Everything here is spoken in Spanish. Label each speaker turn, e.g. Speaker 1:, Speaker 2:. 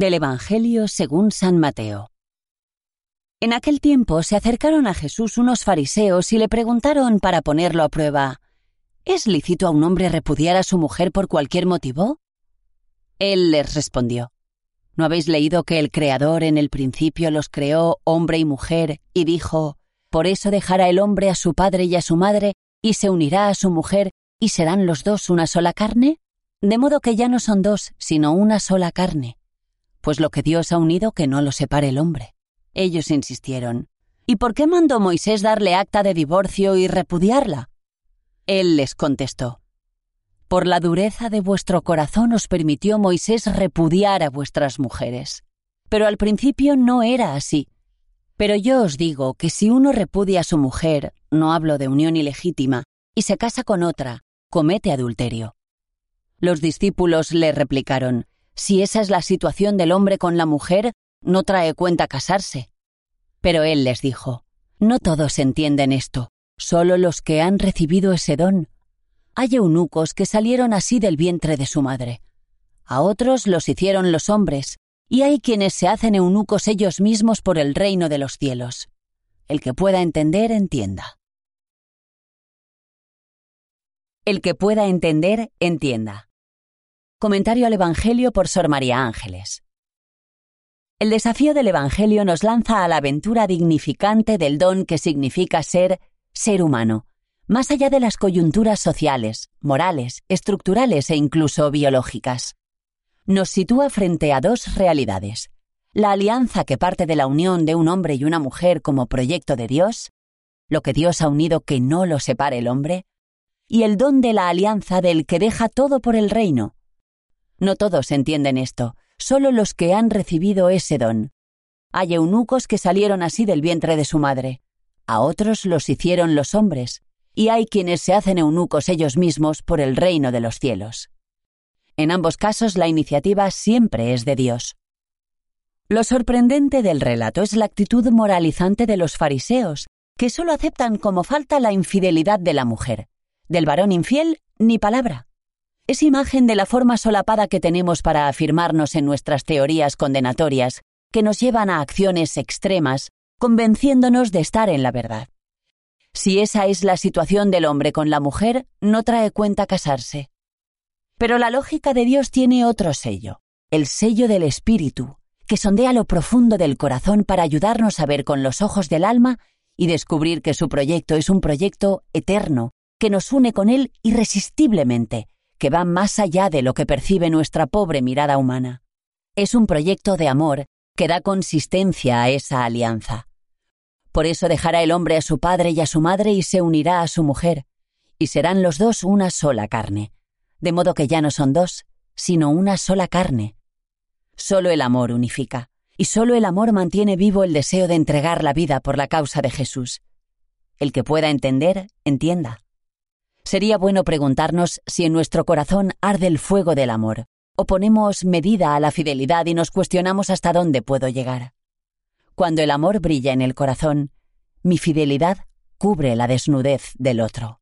Speaker 1: Del Evangelio según San Mateo. En aquel tiempo se acercaron a Jesús unos fariseos y le preguntaron para ponerlo a prueba, ¿Es lícito a un hombre repudiar a su mujer por cualquier motivo? Él les respondió, ¿No habéis leído que el Creador en el principio los creó hombre y mujer y dijo, por eso dejará el hombre a su padre y a su madre y se unirá a su mujer y serán los dos una sola carne? De modo que ya no son dos, sino una sola carne pues lo que Dios ha unido que no lo separe el hombre. Ellos insistieron, ¿Y por qué mandó Moisés darle acta de divorcio y repudiarla? Él les contestó, Por la dureza de vuestro corazón os permitió Moisés repudiar a vuestras mujeres. Pero al principio no era así. Pero yo os digo que si uno repudia a su mujer, no hablo de unión ilegítima, y se casa con otra, comete adulterio. Los discípulos le replicaron, si esa es la situación del hombre con la mujer, no trae cuenta casarse. Pero él les dijo, No todos entienden esto, solo los que han recibido ese don. Hay eunucos que salieron así del vientre de su madre. A otros los hicieron los hombres, y hay quienes se hacen eunucos ellos mismos por el reino de los cielos. El que pueda entender, entienda. El que pueda entender, entienda. Comentario al Evangelio por Sor María Ángeles. El desafío del Evangelio nos lanza a la aventura dignificante del don que significa ser ser humano, más allá de las coyunturas sociales, morales, estructurales e incluso biológicas. Nos sitúa frente a dos realidades. La alianza que parte de la unión de un hombre y una mujer como proyecto de Dios, lo que Dios ha unido que no lo separe el hombre, y el don de la alianza del que deja todo por el reino, no todos entienden esto, solo los que han recibido ese don. Hay eunucos que salieron así del vientre de su madre, a otros los hicieron los hombres, y hay quienes se hacen eunucos ellos mismos por el reino de los cielos. En ambos casos la iniciativa siempre es de Dios. Lo sorprendente del relato es la actitud moralizante de los fariseos, que solo aceptan como falta la infidelidad de la mujer. Del varón infiel, ni palabra es imagen de la forma solapada que tenemos para afirmarnos en nuestras teorías condenatorias, que nos llevan a acciones extremas, convenciéndonos de estar en la verdad. Si esa es la situación del hombre con la mujer, no trae cuenta casarse. Pero la lógica de Dios tiene otro sello, el sello del Espíritu, que sondea lo profundo del corazón para ayudarnos a ver con los ojos del alma y descubrir que su proyecto es un proyecto eterno, que nos une con Él irresistiblemente, que va más allá de lo que percibe nuestra pobre mirada humana. Es un proyecto de amor que da consistencia a esa alianza. Por eso dejará el hombre a su padre y a su madre y se unirá a su mujer, y serán los dos una sola carne, de modo que ya no son dos, sino una sola carne. Solo el amor unifica, y solo el amor mantiene vivo el deseo de entregar la vida por la causa de Jesús. El que pueda entender, entienda. Sería bueno preguntarnos si en nuestro corazón arde el fuego del amor, o ponemos medida a la fidelidad y nos cuestionamos hasta dónde puedo llegar. Cuando el amor brilla en el corazón, mi fidelidad cubre la desnudez del otro.